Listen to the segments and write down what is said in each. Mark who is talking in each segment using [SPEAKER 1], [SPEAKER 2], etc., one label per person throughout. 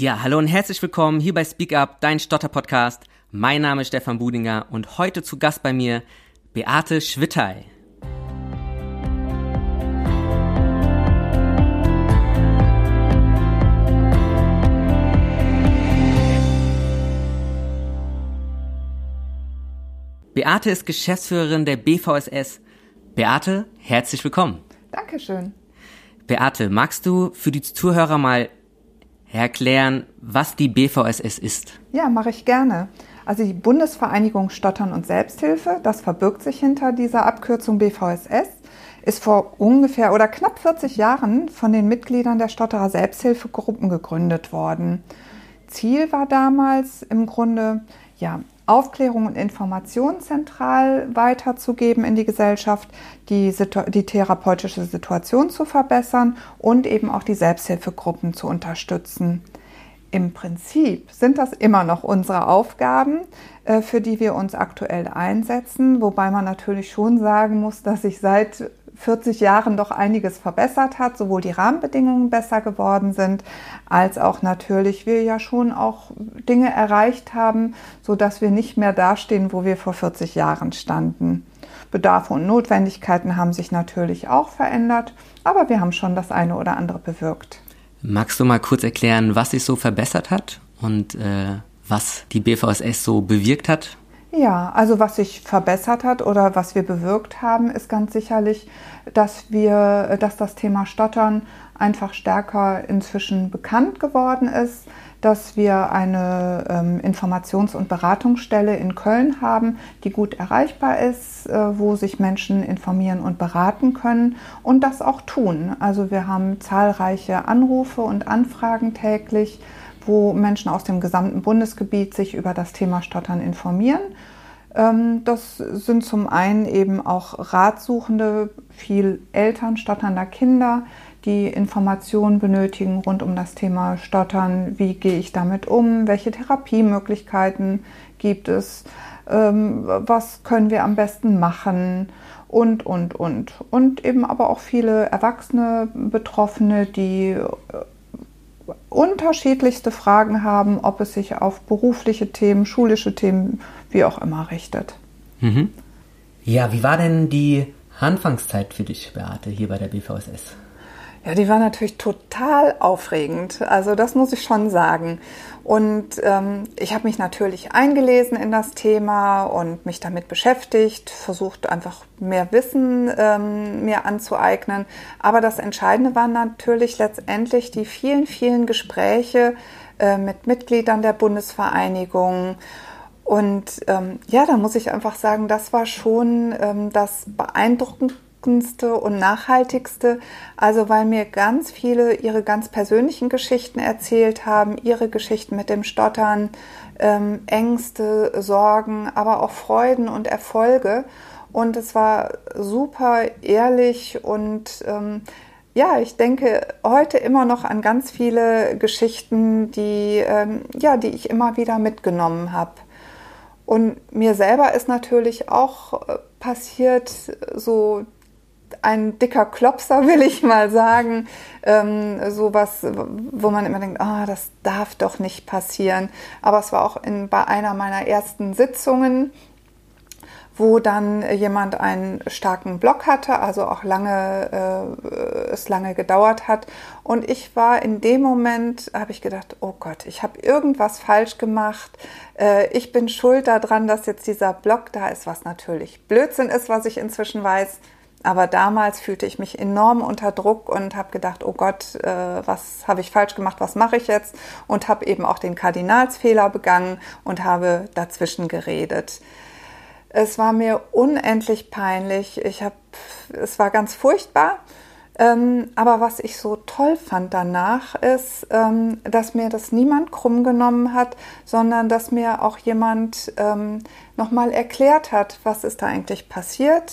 [SPEAKER 1] Ja, hallo und herzlich willkommen hier bei Speak Up, dein Stotter-Podcast. Mein Name ist Stefan Budinger und heute zu Gast bei mir Beate Schwittey. Beate ist Geschäftsführerin der BVSS. Beate, herzlich willkommen.
[SPEAKER 2] Dankeschön.
[SPEAKER 1] Beate, magst du für die Zuhörer mal erklären, was die BVSS ist?
[SPEAKER 2] Ja, mache ich gerne. Also die Bundesvereinigung Stottern und Selbsthilfe, das verbirgt sich hinter dieser Abkürzung BVSS, ist vor ungefähr oder knapp 40 Jahren von den Mitgliedern der Stotterer Selbsthilfegruppen gegründet worden. Ziel war damals im Grunde, ja, Aufklärung und Information zentral weiterzugeben in die Gesellschaft, die, die therapeutische Situation zu verbessern und eben auch die Selbsthilfegruppen zu unterstützen. Im Prinzip sind das immer noch unsere Aufgaben, äh, für die wir uns aktuell einsetzen, wobei man natürlich schon sagen muss, dass sich seit 40 Jahren doch einiges verbessert hat, sowohl die Rahmenbedingungen besser geworden sind, als auch natürlich wir ja schon auch Dinge erreicht haben, so dass wir nicht mehr dastehen, wo wir vor 40 Jahren standen. Bedarfe und Notwendigkeiten haben sich natürlich auch verändert, aber wir haben schon das eine oder andere bewirkt.
[SPEAKER 1] Magst du mal kurz erklären, was sich so verbessert hat und äh, was die BVSS so bewirkt hat?
[SPEAKER 2] Ja, also was sich verbessert hat oder was wir bewirkt haben, ist ganz sicherlich, dass wir, dass das Thema Stottern einfach stärker inzwischen bekannt geworden ist, dass wir eine ähm, Informations- und Beratungsstelle in Köln haben, die gut erreichbar ist, äh, wo sich Menschen informieren und beraten können und das auch tun. Also wir haben zahlreiche Anrufe und Anfragen täglich wo Menschen aus dem gesamten Bundesgebiet sich über das Thema Stottern informieren. Ähm, das sind zum einen eben auch Ratsuchende, viel Eltern stotternder Kinder, die Informationen benötigen rund um das Thema Stottern. Wie gehe ich damit um? Welche Therapiemöglichkeiten gibt es? Ähm, was können wir am besten machen? Und, und, und. Und eben aber auch viele erwachsene Betroffene, die äh, unterschiedlichste Fragen haben, ob es sich auf berufliche Themen, schulische Themen, wie auch immer richtet.
[SPEAKER 1] Mhm. Ja, wie war denn die Anfangszeit für dich, Beate, hier bei der BVSS?
[SPEAKER 2] Ja, die war natürlich total aufregend. Also das muss ich schon sagen. Und ähm, ich habe mich natürlich eingelesen in das Thema und mich damit beschäftigt, versucht einfach mehr Wissen ähm, mir anzueignen. Aber das Entscheidende waren natürlich letztendlich die vielen, vielen Gespräche äh, mit Mitgliedern der Bundesvereinigung. Und ähm, ja, da muss ich einfach sagen, das war schon ähm, das beeindruckendste beeindruckendste und nachhaltigste. Also weil mir ganz viele ihre ganz persönlichen Geschichten erzählt haben, ihre Geschichten mit dem Stottern, ähm, Ängste, Sorgen, aber auch Freuden und Erfolge. Und es war super ehrlich und ähm, ja, ich denke heute immer noch an ganz viele Geschichten, die, ähm, ja, die ich immer wieder mitgenommen habe. Und mir selber ist natürlich auch äh, passiert, so ein dicker Klopser, will ich mal sagen. Ähm, sowas, wo man immer denkt, ah, oh, das darf doch nicht passieren. Aber es war auch in, bei einer meiner ersten Sitzungen, wo dann jemand einen starken Block hatte, also auch lange, äh, es lange gedauert hat. Und ich war in dem Moment, habe ich gedacht, oh Gott, ich habe irgendwas falsch gemacht. Äh, ich bin schuld daran, dass jetzt dieser Block da ist, was natürlich Blödsinn ist, was ich inzwischen weiß. Aber damals fühlte ich mich enorm unter Druck und habe gedacht, oh Gott, äh, was habe ich falsch gemacht, was mache ich jetzt? Und habe eben auch den Kardinalsfehler begangen und habe dazwischen geredet. Es war mir unendlich peinlich. Ich habe, es war ganz furchtbar. Ähm, aber was ich so toll fand danach ist, ähm, dass mir das niemand krumm genommen hat, sondern dass mir auch jemand ähm, nochmal erklärt hat, was ist da eigentlich passiert,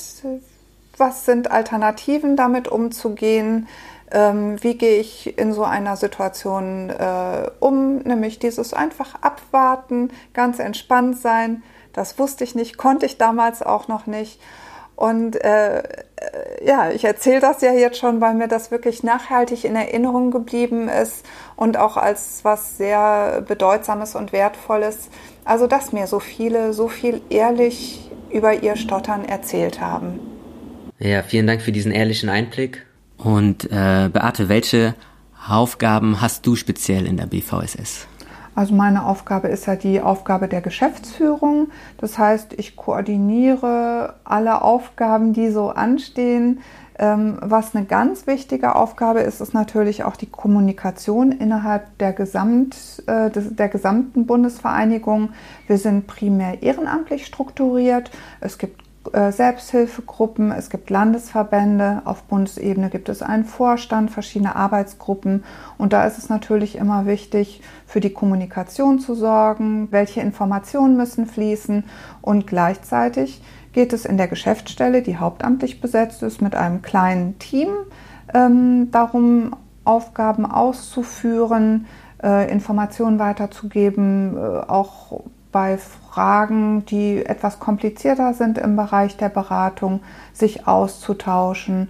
[SPEAKER 2] was sind Alternativen damit umzugehen, ähm, wie gehe ich in so einer Situation äh, um, nämlich dieses einfach abwarten, ganz entspannt sein. Das wusste ich nicht, konnte ich damals auch noch nicht. Und äh, ja, ich erzähle das ja jetzt schon, weil mir das wirklich nachhaltig in Erinnerung geblieben ist und auch als was sehr Bedeutsames und Wertvolles. Also, dass mir so viele so viel ehrlich über ihr Stottern erzählt haben.
[SPEAKER 1] Ja, vielen Dank für diesen ehrlichen Einblick. Und äh, Beate, welche Aufgaben hast du speziell in der BVSS?
[SPEAKER 2] Also meine Aufgabe ist ja die Aufgabe der Geschäftsführung. Das heißt, ich koordiniere alle Aufgaben, die so anstehen. Ähm, was eine ganz wichtige Aufgabe ist, ist natürlich auch die Kommunikation innerhalb der, Gesamt, äh, der gesamten Bundesvereinigung. Wir sind primär ehrenamtlich strukturiert. Es gibt Selbsthilfegruppen, es gibt Landesverbände, auf Bundesebene gibt es einen Vorstand, verschiedene Arbeitsgruppen. Und da ist es natürlich immer wichtig, für die Kommunikation zu sorgen, welche Informationen müssen fließen. Und gleichzeitig geht es in der Geschäftsstelle, die hauptamtlich besetzt ist, mit einem kleinen Team ähm, darum, Aufgaben auszuführen, äh, Informationen weiterzugeben, äh, auch bei Fragen, die etwas komplizierter sind im Bereich der Beratung, sich auszutauschen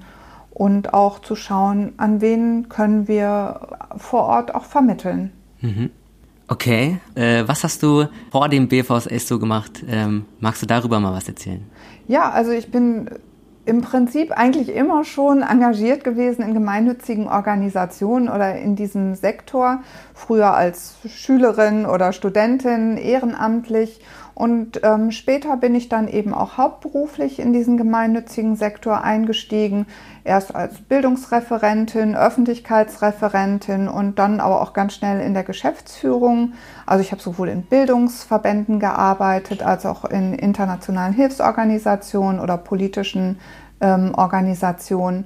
[SPEAKER 2] und auch zu schauen, an wen können wir vor Ort auch vermitteln.
[SPEAKER 1] Mhm. Okay, äh, was hast du vor dem BVSS so gemacht? Ähm, magst du darüber mal was erzählen?
[SPEAKER 2] Ja, also ich bin im Prinzip eigentlich immer schon engagiert gewesen in gemeinnützigen Organisationen oder in diesem Sektor, früher als Schülerin oder Studentin, ehrenamtlich. Und ähm, später bin ich dann eben auch hauptberuflich in diesen gemeinnützigen Sektor eingestiegen. Erst als Bildungsreferentin, Öffentlichkeitsreferentin und dann aber auch ganz schnell in der Geschäftsführung. Also ich habe sowohl in Bildungsverbänden gearbeitet als auch in internationalen Hilfsorganisationen oder politischen ähm, Organisationen.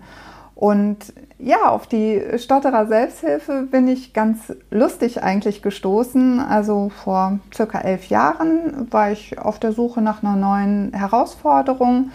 [SPEAKER 2] Und ja, auf die Stotterer Selbsthilfe bin ich ganz lustig eigentlich gestoßen. Also vor circa elf Jahren war ich auf der Suche nach einer neuen Herausforderung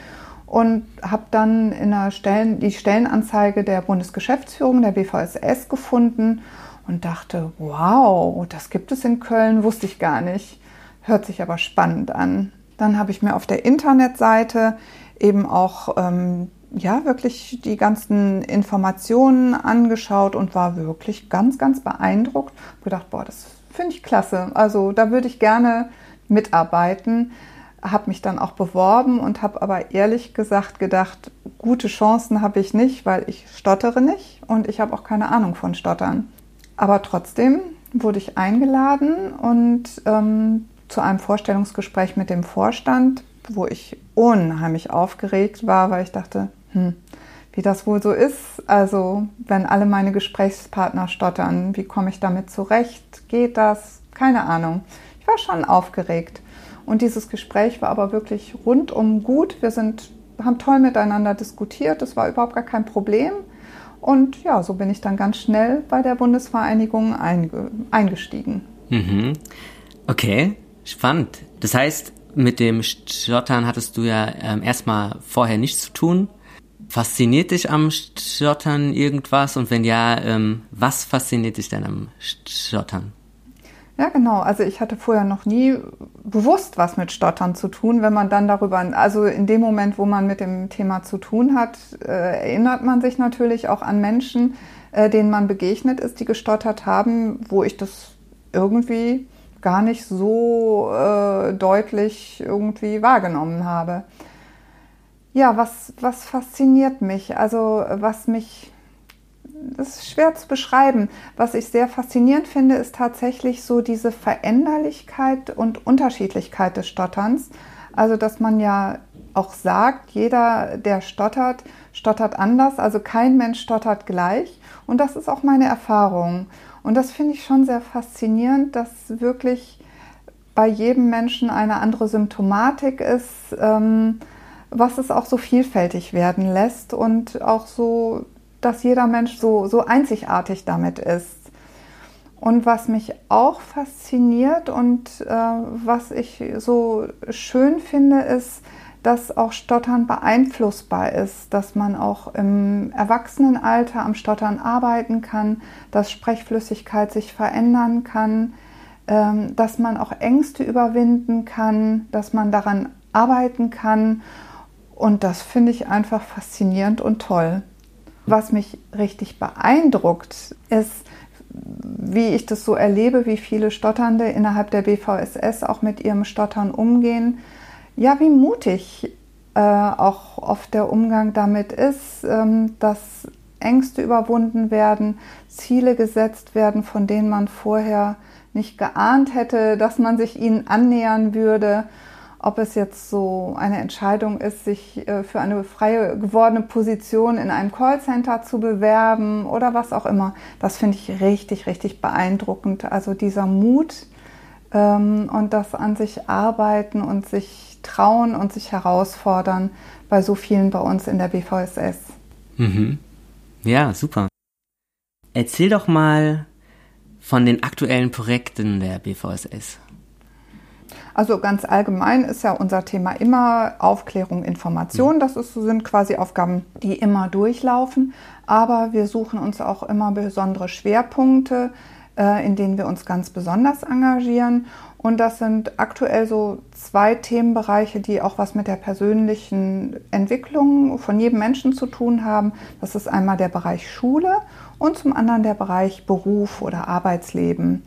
[SPEAKER 2] und habe dann in der Stellen, die Stellenanzeige der Bundesgeschäftsführung der BVSS gefunden und dachte, wow, das gibt es in Köln, wusste ich gar nicht. Hört sich aber spannend an. Dann habe ich mir auf der Internetseite eben auch ähm, ja wirklich die ganzen Informationen angeschaut und war wirklich ganz, ganz beeindruckt. Hab gedacht, boah, das finde ich klasse. Also da würde ich gerne mitarbeiten. Habe mich dann auch beworben und habe aber ehrlich gesagt gedacht, gute Chancen habe ich nicht, weil ich stottere nicht und ich habe auch keine Ahnung von Stottern. Aber trotzdem wurde ich eingeladen und ähm, zu einem Vorstellungsgespräch mit dem Vorstand, wo ich unheimlich aufgeregt war, weil ich dachte, hm, wie das wohl so ist. Also, wenn alle meine Gesprächspartner stottern, wie komme ich damit zurecht? Geht das? Keine Ahnung. Ich war schon aufgeregt. Und dieses Gespräch war aber wirklich rundum gut. Wir sind, haben toll miteinander diskutiert. Es war überhaupt gar kein Problem. Und ja, so bin ich dann ganz schnell bei der Bundesvereinigung einge eingestiegen.
[SPEAKER 1] Mhm. Okay, spannend. Das heißt, mit dem Stottern hattest du ja ähm, erstmal vorher nichts zu tun. Fasziniert dich am Stottern irgendwas? Und wenn ja, ähm, was fasziniert dich denn am Stottern?
[SPEAKER 2] Ja, genau. Also ich hatte vorher noch nie bewusst was mit Stottern zu tun. Wenn man dann darüber, also in dem Moment, wo man mit dem Thema zu tun hat, äh, erinnert man sich natürlich auch an Menschen, äh, denen man begegnet ist, die gestottert haben, wo ich das irgendwie gar nicht so äh, deutlich irgendwie wahrgenommen habe. Ja, was, was fasziniert mich? Also was mich, das ist schwer zu beschreiben. Was ich sehr faszinierend finde, ist tatsächlich so diese Veränderlichkeit und Unterschiedlichkeit des Stotterns. Also dass man ja auch sagt, jeder, der stottert, stottert anders. Also kein Mensch stottert gleich. Und das ist auch meine Erfahrung. Und das finde ich schon sehr faszinierend, dass wirklich bei jedem Menschen eine andere Symptomatik ist. Ähm, was es auch so vielfältig werden lässt und auch so, dass jeder Mensch so, so einzigartig damit ist. Und was mich auch fasziniert und äh, was ich so schön finde, ist, dass auch Stottern beeinflussbar ist, dass man auch im Erwachsenenalter am Stottern arbeiten kann, dass Sprechflüssigkeit sich verändern kann, ähm, dass man auch Ängste überwinden kann, dass man daran arbeiten kann Und das finde ich einfach faszinierend und toll. Was mich richtig beeindruckt, ist, wie ich das so erlebe, wie viele Stotternde innerhalb der BVSS auch mit ihrem Stottern umgehen. Ja, wie mutig äh, auch oft der Umgang damit ist, ähm, dass Ängste überwunden werden, Ziele gesetzt werden, von denen man vorher nicht geahnt hätte, dass man sich ihnen annähern würde ob es jetzt so eine Entscheidung ist, sich äh, für eine freie gewordene Position in einem Callcenter zu bewerben oder was auch immer. Das finde ich richtig, richtig beeindruckend. Also dieser Mut ähm, und das an sich arbeiten und sich trauen und sich herausfordern bei so vielen bei uns in der BVSS.
[SPEAKER 1] Mhm. Ja, super. Erzähl doch mal von den aktuellen Projekten der BVSS.
[SPEAKER 2] Also ganz allgemein ist ja unser Thema immer Aufklärung, Information. Das ist, sind quasi Aufgaben, die immer durchlaufen. Aber wir suchen uns auch immer besondere Schwerpunkte, äh, in denen wir uns ganz besonders engagieren. Und das sind aktuell so zwei Themenbereiche, die auch was mit der persönlichen Entwicklung von jedem Menschen zu tun haben. Das ist einmal der Bereich Schule und zum anderen der Bereich Beruf oder Arbeitsleben.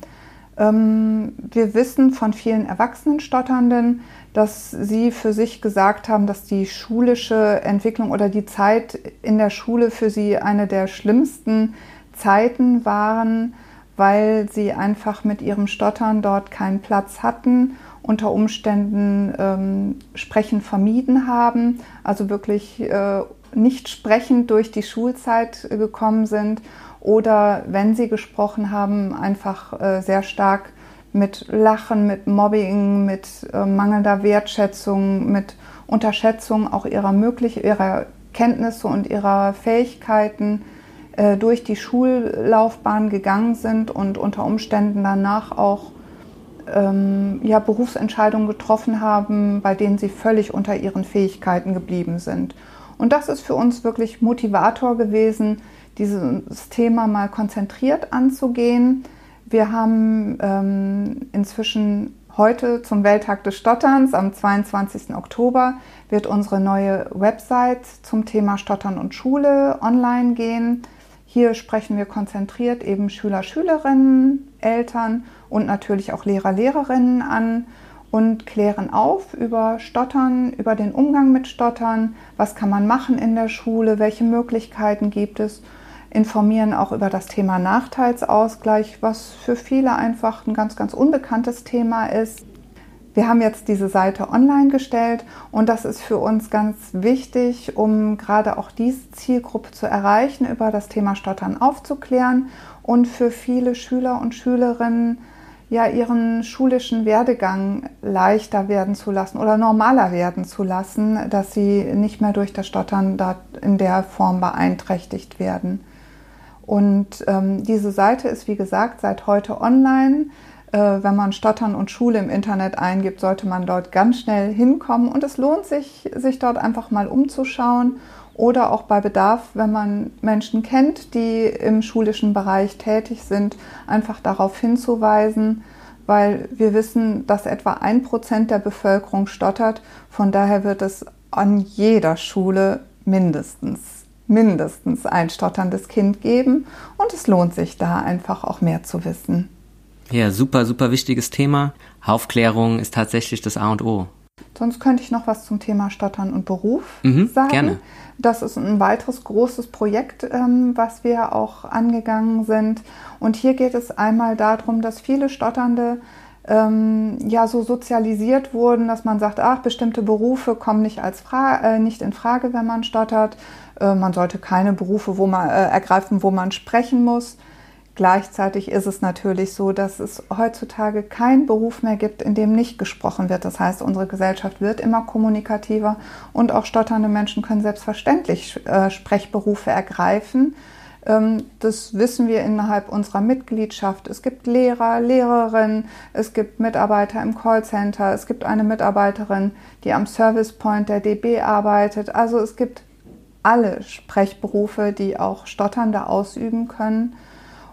[SPEAKER 2] Ähm, wir wissen von vielen erwachsenen Stotternden, dass sie für sich gesagt haben, dass die schulische Entwicklung oder die Zeit in der Schule für sie eine der schlimmsten Zeiten waren, weil sie einfach mit ihrem Stottern dort keinen Platz hatten, unter Umständen ähm, Sprechen vermieden haben, also wirklich äh, nicht sprechend durch die Schulzeit gekommen sind oder wenn sie gesprochen haben, einfach äh, sehr stark mit Lachen, mit Mobbing, mit äh, mangelnder Wertschätzung, mit Unterschätzung auch ihrer möglich ihrer Kenntnisse und ihrer Fähigkeiten äh, durch die Schullaufbahn gegangen sind und unter Umständen danach auch ähm, ja, Berufsentscheidungen getroffen haben, bei denen sie völlig unter ihren Fähigkeiten geblieben sind. Und das ist für uns wirklich Motivator gewesen, dieses Thema mal konzentriert anzugehen. Wir haben ähm, inzwischen heute zum Welttag des Stotterns am 22. Oktober wird unsere neue Website zum Thema Stottern und Schule online gehen. Hier sprechen wir konzentriert eben Schüler, Schülerinnen, Eltern und natürlich auch Lehrer, Lehrerinnen an und klären auf über Stottern, über den Umgang mit Stottern, was kann man machen in der Schule, welche Möglichkeiten gibt es informieren auch über das Thema Nachteilsausgleich, was für viele einfach ein ganz, ganz unbekanntes Thema ist. Wir haben jetzt diese Seite online gestellt und das ist für uns ganz wichtig, um gerade auch diese Zielgruppe zu erreichen, über das Thema Stottern aufzuklären und für viele Schüler und Schülerinnen ja ihren schulischen Werdegang leichter werden zu lassen oder normaler werden zu lassen, dass sie nicht mehr durch das Stottern in der Form beeinträchtigt werden. Und ähm, diese Seite ist, wie gesagt, seit heute online. Äh, wenn man Stottern und Schule im Internet eingibt, sollte man dort ganz schnell hinkommen. Und es lohnt sich, sich dort einfach mal umzuschauen oder auch bei Bedarf, wenn man Menschen kennt, die im schulischen Bereich tätig sind, einfach darauf hinzuweisen, weil wir wissen, dass etwa ein Prozent der Bevölkerung stottert. Von daher wird es an jeder Schule mindestens mindestens ein stotterndes Kind geben und es lohnt sich da einfach auch mehr zu wissen.
[SPEAKER 1] Ja, super, super wichtiges Thema. Aufklärung ist tatsächlich das A und O.
[SPEAKER 2] Sonst könnte ich noch was zum Thema Stottern und Beruf mhm, sagen. Gerne. Das ist ein weiteres großes Projekt, ähm, was wir auch angegangen sind. Und hier geht es einmal darum, dass viele Stotternde ähm, ja so sozialisiert wurden, dass man sagt, ach, bestimmte Berufe kommen nicht als Fra äh, nicht in Frage, wenn man stottert. Äh, man sollte keine Berufe wo man, äh, ergreifen, wo man sprechen muss. Gleichzeitig ist es natürlich so, dass es heutzutage keinen Beruf mehr gibt, in dem nicht gesprochen wird. Das heißt, unsere Gesellschaft wird immer kommunikativer und auch stotternde Menschen können selbstverständlich äh, Sprechberufe ergreifen. Ähm, das wissen wir innerhalb unserer Mitgliedschaft. Es gibt Lehrer, Lehrerinnen, es gibt Mitarbeiter im Callcenter, es gibt eine Mitarbeiterin, die am Service Point der DB arbeitet. Also es gibt alle Sprechberufe, die auch Stotternde ausüben können.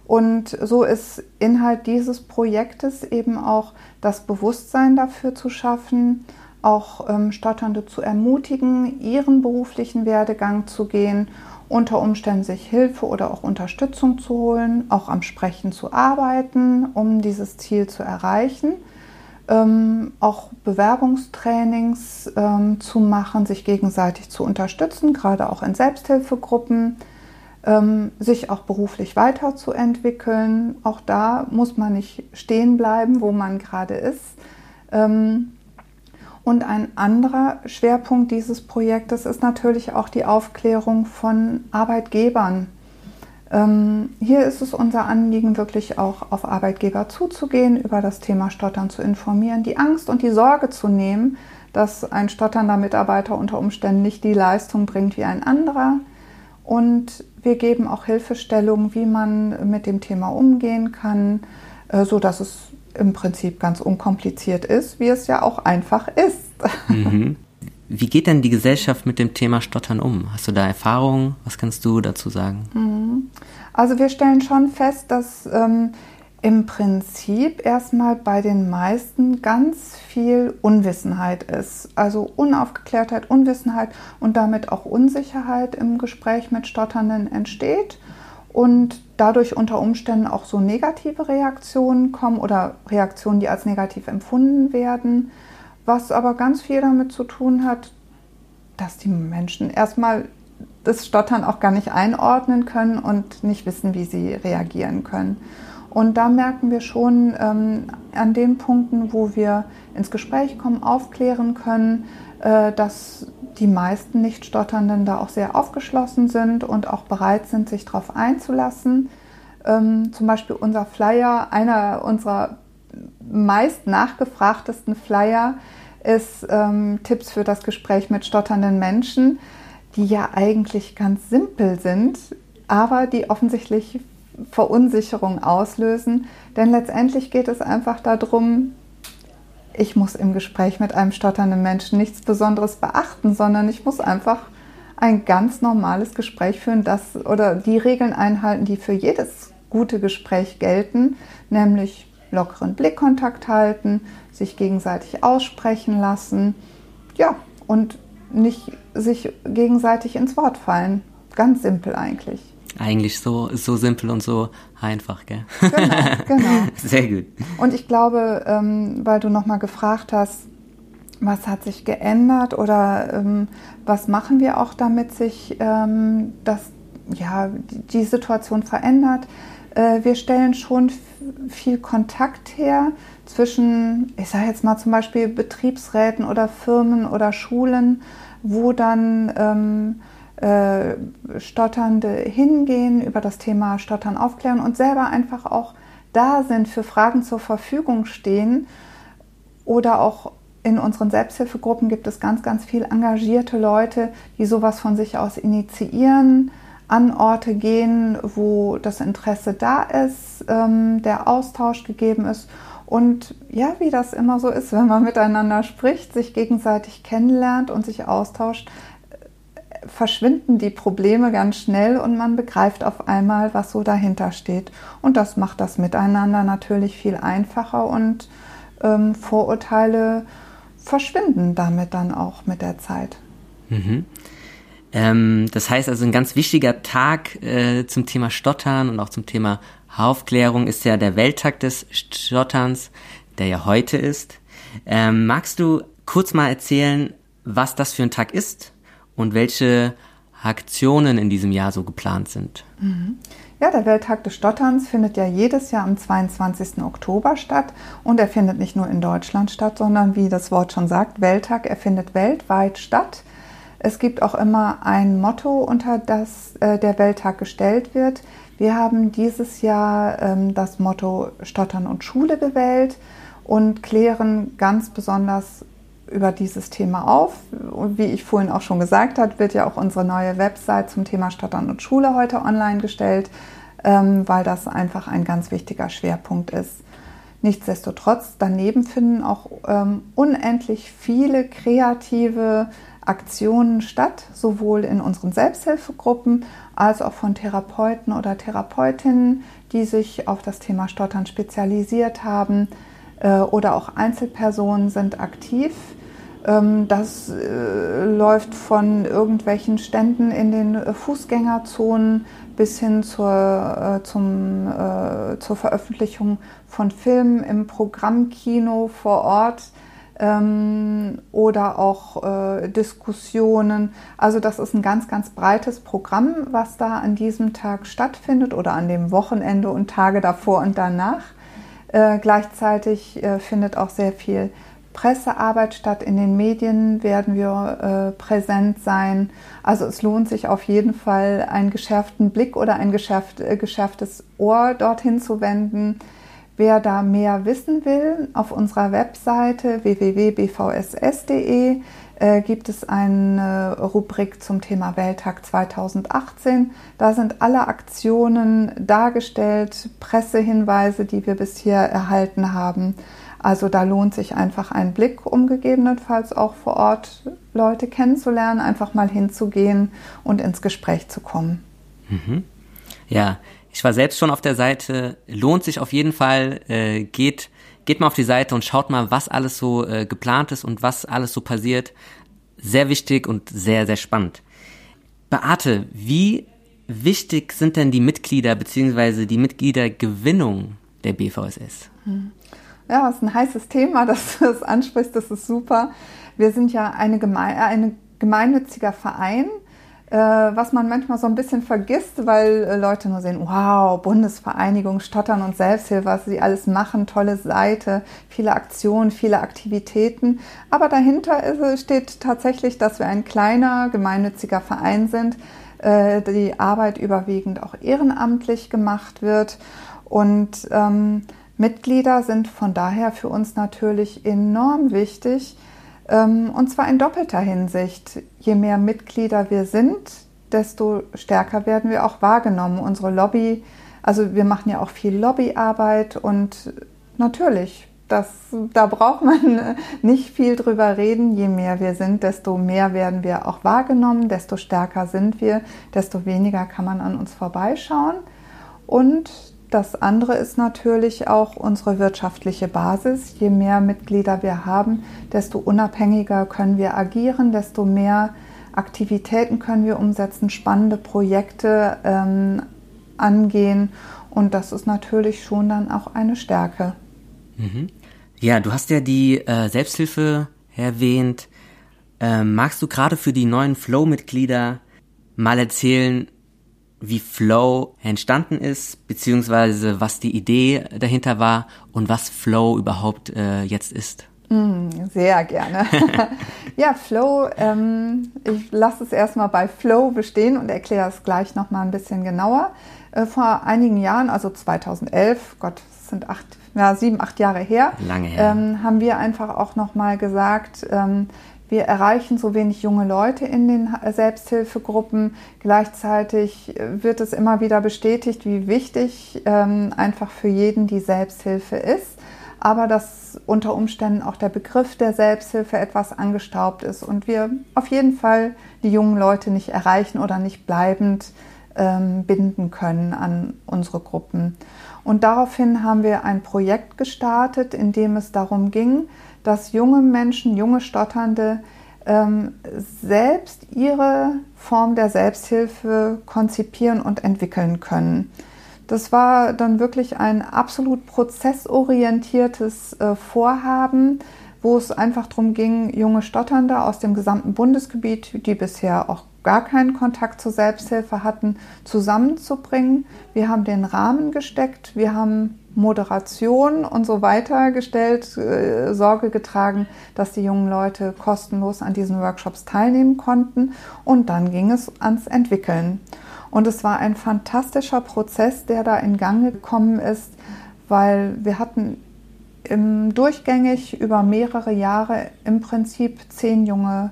[SPEAKER 2] Und so ist Inhalt dieses Projektes eben auch das Bewusstsein dafür zu schaffen, auch ähm, Stotternde zu ermutigen, ihren beruflichen Werdegang zu gehen, unter Umständen sich Hilfe oder auch Unterstützung zu holen, auch am Sprechen zu arbeiten, um dieses Ziel zu erreichen. Ähm, auch Bewerbungstrainings ähm, zu machen, sich gegenseitig zu unterstützen, gerade auch in Selbsthilfegruppen, ähm, sich auch beruflich weiterzuentwickeln. Auch da muss man nicht stehen bleiben, wo man gerade ist. Ähm, und ein anderer Schwerpunkt dieses Projektes ist natürlich auch die Aufklärung von Arbeitgebern. Ähm, hier ist es unser Anliegen, wirklich auch auf Arbeitgeber zuzugehen, über das Thema Stottern zu informieren, die Angst und die Sorge zu nehmen, dass ein stotternder Mitarbeiter unter Umständen nicht die Leistung bringt wie ein anderer. Und wir geben auch Hilfestellungen, wie man mit dem Thema umgehen kann, äh, so dass es im Prinzip ganz unkompliziert ist, wie es ja auch einfach ist.
[SPEAKER 1] Mhm. Wie geht denn die Gesellschaft mit dem Thema Stottern um? Hast du da Erfahrungen? Was kannst du dazu sagen?
[SPEAKER 2] Mhm. Also wir stellen schon fest, dass ähm, im Prinzip erstmal bei den meisten ganz viel Unwissenheit ist. Also Unaufgeklärtheit, Unwissenheit und damit auch Unsicherheit im Gespräch mit Stotternden entsteht und dadurch unter Umständen auch so negative Reaktionen kommen oder Reaktionen, die als negativ empfunden werden, was aber ganz viel damit zu tun hat, dass die Menschen erstmal das Stottern auch gar nicht einordnen können und nicht wissen, wie sie reagieren können. Und da merken wir schon ähm, an den Punkten, wo wir ins Gespräch kommen, aufklären können, äh, dass die meisten Nichtstotternden da auch sehr aufgeschlossen sind und auch bereit sind, sich darauf einzulassen. Ähm, zum Beispiel unser Flyer, einer unserer meist nachgefragtesten Flyer ist ähm, Tipps für das Gespräch mit stotternden Menschen, die ja eigentlich ganz simpel sind, aber die offensichtlich Verunsicherung auslösen. Denn letztendlich geht es einfach darum, ich muss im Gespräch mit einem stotternden Menschen nichts Besonderes beachten, sondern ich muss einfach ein ganz normales Gespräch führen, das oder die Regeln einhalten, die für jedes gute Gespräch gelten, nämlich lockeren Blickkontakt halten, sich gegenseitig aussprechen lassen, ja, und nicht sich gegenseitig ins Wort fallen. Ganz simpel eigentlich.
[SPEAKER 1] Eigentlich so, so simpel und so einfach, gell?
[SPEAKER 2] Genau, genau.
[SPEAKER 1] Sehr gut.
[SPEAKER 2] Und ich glaube, ähm, weil du nochmal gefragt hast, was hat sich geändert oder ähm, was machen wir auch, damit sich ähm, das, ja, die Situation verändert? Äh, wir stellen schon viel Kontakt her zwischen, ich sage jetzt mal zum Beispiel Betriebsräten oder Firmen oder Schulen, wo dann ähm, äh, Stotternde hingehen, über das Thema Stottern aufklären und selber einfach auch da sind, für Fragen zur Verfügung stehen. Oder auch in unseren Selbsthilfegruppen gibt es ganz, ganz viel engagierte Leute, die sowas von sich aus initiieren, an Orte gehen, wo das Interesse da ist, ähm, der Austausch gegeben ist. Und ja, wie das immer so ist, wenn man miteinander spricht, sich gegenseitig kennenlernt und sich austauscht, verschwinden die Probleme ganz schnell und man begreift auf einmal, was so dahinter steht. Und das macht das Miteinander natürlich viel einfacher und ähm, Vorurteile verschwinden damit dann auch mit der Zeit.
[SPEAKER 1] Mhm. Ähm, das heißt also, ein ganz wichtiger Tag äh, zum Thema Stottern und auch zum Thema Aufklärung ist ja der Welttag des Stotterns, der ja heute ist. Ähm, magst du kurz mal erzählen, was das für ein Tag ist und welche Aktionen in diesem Jahr so geplant sind.
[SPEAKER 2] Mhm. Ja, der Welttag des Stotterns findet ja jedes Jahr am 22. Oktober statt und er findet nicht nur in Deutschland statt, sondern wie das Wort schon sagt, Welttag, er findet weltweit statt. Es gibt auch immer ein Motto, unter das äh, der Welttag gestellt wird. Wir haben dieses Jahr ähm, das Motto Stottern und Schule gewählt und klären ganz besonders über dieses Thema auf. Wie ich vorhin auch schon gesagt habe, wird ja auch unsere neue Website zum Thema Stottern und Schule heute online gestellt, ähm, weil das einfach ein ganz wichtiger Schwerpunkt ist. Nichtsdestotrotz, daneben finden auch ähm, unendlich viele kreative Aktionen statt, sowohl in unseren Selbsthilfegruppen als auch von Therapeuten oder Therapeutinnen, die sich auf das Thema Stottern spezialisiert haben äh, oder auch Einzelpersonen sind aktiv. Ähm, das äh, läuft von irgendwelchen Ständen in den Fußgängerzonen bis hin zur, äh, zum, äh, zur Veröffentlichung von Filmen im Programmkino vor Ort ähm, oder auch äh, Diskussionen. Also das ist ein ganz, ganz breites Programm, was da an diesem Tag stattfindet oder an dem Wochenende und Tage davor und danach. Äh, gleichzeitig äh, findet auch sehr viel Pressearbeit statt. In den Medien werden wir äh, präsent sein. Also es lohnt sich auf jeden Fall, einen geschärften Blick oder ein geschärft, äh, geschärftes Ohr dorthin zu wenden. Wer da mehr wissen will, auf unserer Webseite www.bvss.de äh, gibt es eine Rubrik zum Thema Welttag 2018. Da sind alle Aktionen dargestellt, Pressehinweise, die wir bisher erhalten haben. Also da lohnt sich einfach ein Blick, um gegebenenfalls auch vor Ort Leute kennenzulernen, einfach mal hinzugehen und ins Gespräch zu kommen.
[SPEAKER 1] Mhm. Ja, ich war selbst schon auf der Seite. Lohnt sich auf jeden Fall. Äh, geht, geht mal auf die Seite und schaut mal, was alles so äh, geplant ist und was alles so passiert. Sehr wichtig und sehr, sehr spannend. Beate, wie wichtig sind denn die Mitglieder bzw. die Mitgliedergewinnung der BVSS?
[SPEAKER 2] Hm. Ja, das ist ein heißes Thema, dass du das ansprichst, das ist super. Wir sind ja eine, geme eine gemeinnütziger Verein was man manchmal so ein bisschen vergisst, weil äh, Leute nur sehen, wow, Bundesvereinigung, Stottern und Selbsthilfe, was sie alles machen, tolle Seite, viele Aktionen, viele Aktivitäten. Aber dahinter ist, steht tatsächlich, dass wir ein kleiner gemeinnütziger Verein sind, äh, die Arbeit überwiegend auch ehrenamtlich gemacht wird und ähm, Mitglieder sind von daher für uns natürlich enorm wichtig, und zwar in doppelter Hinsicht. Je mehr Mitglieder wir sind, desto stärker werden wir auch wahrgenommen. Unsere Lobby, also wir machen ja auch viel Lobbyarbeit und natürlich, das, da braucht man nicht viel drüber reden. Je mehr wir sind, desto mehr werden wir auch wahrgenommen, desto stärker sind wir, desto weniger kann man an uns vorbeischauen. Und das andere ist natürlich auch unsere wirtschaftliche Basis. Je mehr Mitglieder wir haben, desto unabhängiger können wir agieren, desto mehr Aktivitäten können wir umsetzen, spannende Projekte ähm, angehen. Und das ist natürlich schon dann auch eine Stärke.
[SPEAKER 1] Mhm. Ja, du hast ja die äh, Selbsthilfe erwähnt. Ähm, magst du gerade für die neuen Flow-Mitglieder mal erzählen, wie Flow entstanden ist, beziehungsweise was die Idee dahinter war und was Flow überhaupt äh, jetzt ist.
[SPEAKER 2] Mm, sehr gerne. ja, Flow, ähm, ich lasse es erstmal bei Flow bestehen und erkläre es gleich nochmal ein bisschen genauer. Äh, vor einigen Jahren, also 2011, Gott, das sind acht, ja, sieben, acht Jahre her,
[SPEAKER 1] Lange her.
[SPEAKER 2] Ähm, haben wir einfach auch nochmal gesagt, ähm, wir erreichen so wenig junge Leute in den Selbsthilfegruppen. Gleichzeitig wird es immer wieder bestätigt, wie wichtig ähm, einfach für jeden die Selbsthilfe ist. Aber dass unter Umständen auch der Begriff der Selbsthilfe etwas angestaubt ist und wir auf jeden Fall die jungen Leute nicht erreichen oder nicht bleibend ähm, binden können an unsere Gruppen. Und daraufhin haben wir ein Projekt gestartet, in dem es darum ging, dass junge Menschen, junge Stotternde ähm, selbst ihre Form der Selbsthilfe konzipieren und entwickeln können. Das war dann wirklich ein absolut prozessorientiertes äh, Vorhaben, wo es einfach darum ging, junge Stotternde aus dem gesamten Bundesgebiet, die bisher auch gar keinen Kontakt zur Selbsthilfe hatten, zusammenzubringen. Wir haben den Rahmen gesteckt, wir haben Moderation und so weiter gestellt, äh, Sorge getragen, dass die jungen Leute kostenlos an diesen Workshops teilnehmen konnten. Und dann ging es ans Entwickeln. Und es war ein fantastischer Prozess, der da in Gang gekommen ist, weil wir hatten im durchgängig über mehrere Jahre im Prinzip zehn junge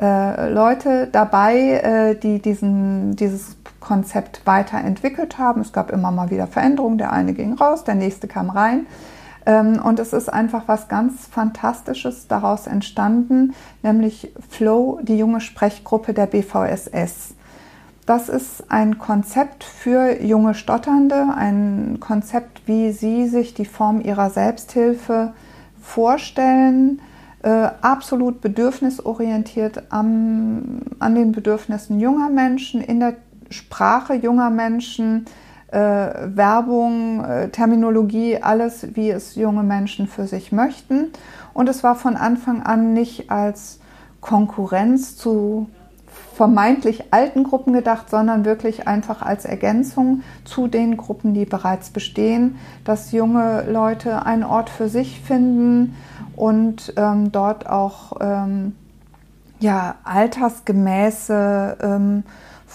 [SPEAKER 2] äh, Leute dabei, äh, die diesen, dieses Konzept weiterentwickelt haben. Es gab immer mal wieder Veränderungen. Der eine ging raus, der nächste kam rein. Ähm, und es ist einfach was ganz Fantastisches daraus entstanden, nämlich Flow, die junge Sprechgruppe der BVSS. Das ist ein Konzept für junge Stotternde, ein Konzept, wie sie sich die Form ihrer Selbsthilfe vorstellen, äh, absolut bedürfnisorientiert am, an den Bedürfnissen junger Menschen, in der Sprache junger Menschen, äh, Werbung, äh, Terminologie, alles, wie es junge Menschen für sich möchten. Und es war von Anfang an nicht als Konkurrenz zu vermeintlich alten Gruppen gedacht, sondern wirklich einfach als Ergänzung zu den Gruppen, die bereits bestehen, dass junge Leute einen Ort für sich finden und ähm, dort auch ähm, ja, altersgemäße ähm,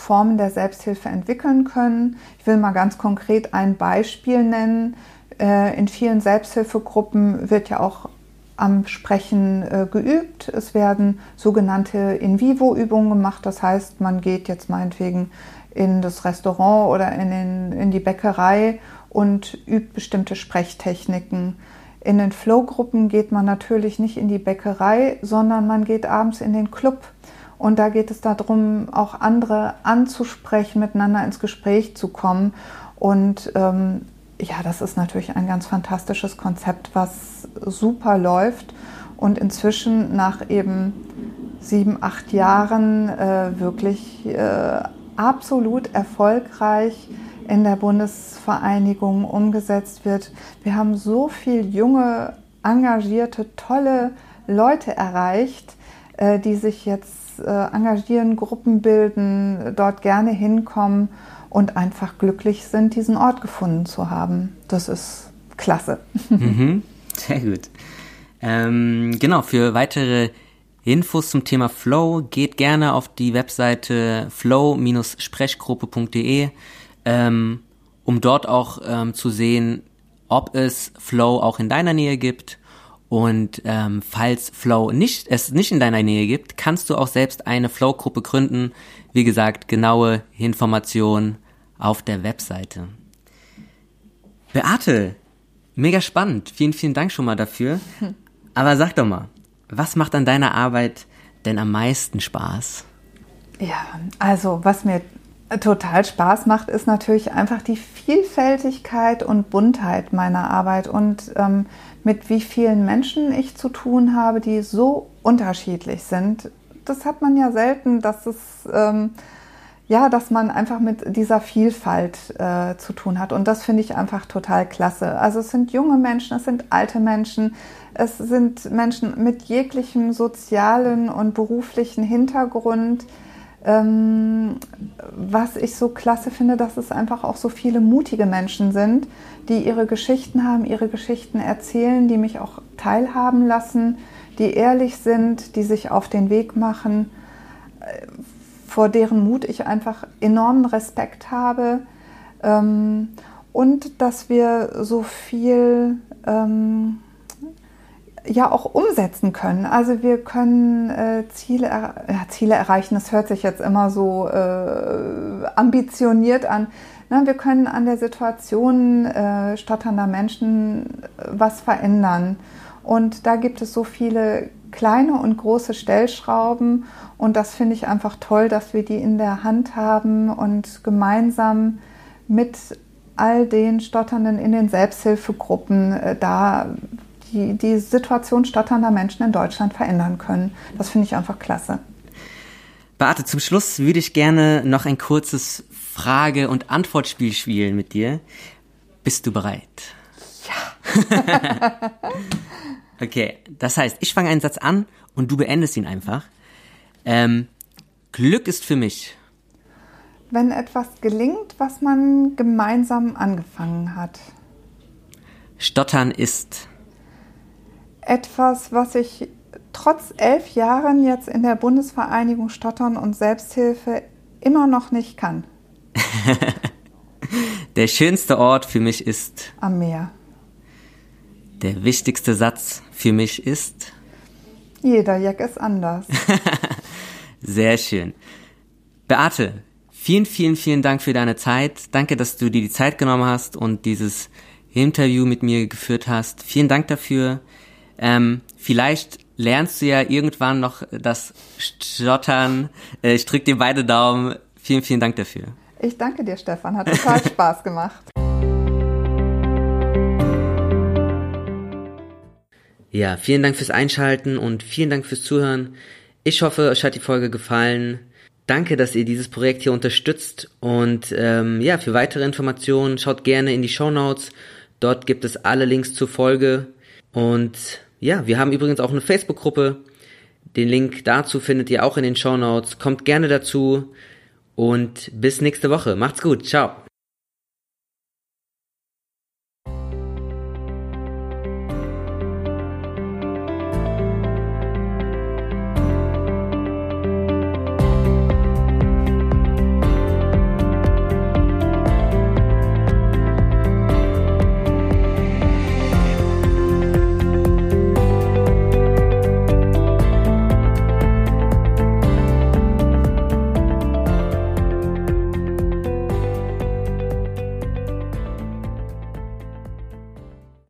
[SPEAKER 2] Formen der Selbsthilfe entwickeln können. Ich will mal ganz konkret ein Beispiel nennen. Äh, in vielen Selbsthilfegruppen wird ja auch am Sprechen äh, geübt. Es werden sogenannte In-vivo-Übungen gemacht. Das heißt, man geht jetzt meinetwegen in das Restaurant oder in, den, in die Bäckerei und übt bestimmte Sprechtechniken. In den Flow-Gruppen geht man natürlich nicht in die Bäckerei, sondern man geht abends in den Club und da geht es darum, auch andere anzusprechen, miteinander ins Gespräch zu kommen. Und ähm, ja, das ist natürlich ein ganz fantastisches Konzept, was super läuft und inzwischen nach eben sieben, acht Jahren äh, wirklich äh, absolut erfolgreich in der Bundesvereinigung umgesetzt wird. Wir haben so viele junge, engagierte, tolle Leute erreicht, äh, die sich jetzt engagieren, Gruppen bilden, dort gerne hinkommen und einfach glücklich sind, diesen Ort gefunden zu haben. Das ist klasse.
[SPEAKER 1] Mhm, sehr gut. Ähm, genau, für weitere Infos zum Thema Flow geht gerne auf die Webseite flow-sprechgruppe.de, ähm, um dort auch ähm, zu sehen, ob es Flow auch in deiner Nähe gibt und ähm, falls Flow nicht, es nicht in deiner Nähe gibt, kannst du auch selbst eine Flow-Gruppe gründen. Wie gesagt, genaue Informationen auf der Webseite. Beate, mega spannend. Vielen, vielen Dank schon mal dafür. Aber sag doch mal, was macht an deiner Arbeit denn am meisten Spaß?
[SPEAKER 2] Ja, also was mir total Spaß macht, ist natürlich einfach die Vielfältigkeit und Buntheit meiner Arbeit und ähm, mit wie vielen Menschen ich zu tun habe, die so unterschiedlich sind. Das hat man ja selten, dass es ähm, ja, dass man einfach mit dieser Vielfalt äh, zu tun hat. Und das finde ich einfach total klasse. Also es sind junge Menschen, es sind alte Menschen, es sind Menschen mit jeglichem sozialen und beruflichen Hintergrund. Ähm, was ich so klasse finde, dass es einfach auch so viele mutige Menschen sind, die ihre Geschichten haben, ihre Geschichten erzählen, die mich auch teilhaben lassen, die ehrlich sind, die sich auf den Weg machen, äh, vor deren Mut ich einfach enormen Respekt habe. Ähm, und dass wir so viel ähm, ja auch umsetzen können. Also wir können äh, Ziele, er ja, Ziele erreichen, das hört sich jetzt immer so äh, ambitioniert an. Na, wir können an der Situation äh, stotternder Menschen äh, was verändern. Und da gibt es so viele kleine und große Stellschrauben. Und das finde ich einfach toll, dass wir die in der Hand haben und gemeinsam mit all den Stotternden in den Selbsthilfegruppen äh, da die, die Situation stotternder Menschen in Deutschland verändern können. Das finde ich einfach klasse.
[SPEAKER 1] Beate, zum Schluss würde ich gerne noch ein kurzes Frage- und Antwortspiel spielen mit dir. Bist du bereit?
[SPEAKER 2] Ja.
[SPEAKER 1] okay, das heißt, ich fange einen Satz an und du beendest ihn einfach. Ähm, Glück ist für mich.
[SPEAKER 2] Wenn etwas gelingt, was man gemeinsam angefangen hat.
[SPEAKER 1] Stottern ist
[SPEAKER 2] etwas, was ich trotz elf Jahren jetzt in der Bundesvereinigung Stottern und Selbsthilfe immer noch nicht kann.
[SPEAKER 1] der schönste Ort für mich ist
[SPEAKER 2] am Meer.
[SPEAKER 1] Der wichtigste Satz für mich ist
[SPEAKER 2] jeder Jack ist anders.
[SPEAKER 1] Sehr schön. Beate, vielen, vielen, vielen Dank für deine Zeit. Danke, dass du dir die Zeit genommen hast und dieses Interview mit mir geführt hast. Vielen Dank dafür. Ähm, vielleicht lernst du ja irgendwann noch das Stottern. Äh, ich drücke dir beide Daumen. Vielen, vielen Dank dafür.
[SPEAKER 2] Ich danke dir, Stefan. Hat total Spaß gemacht.
[SPEAKER 1] Ja, vielen Dank fürs Einschalten und vielen Dank fürs Zuhören. Ich hoffe, euch hat die Folge gefallen. Danke, dass ihr dieses Projekt hier unterstützt und ähm, ja, für weitere Informationen schaut gerne in die Show Notes. Dort gibt es alle Links zur Folge und ja, wir haben übrigens auch eine Facebook-Gruppe. Den Link dazu findet ihr auch in den Show Notes. Kommt gerne dazu und bis nächste Woche. Macht's gut. Ciao.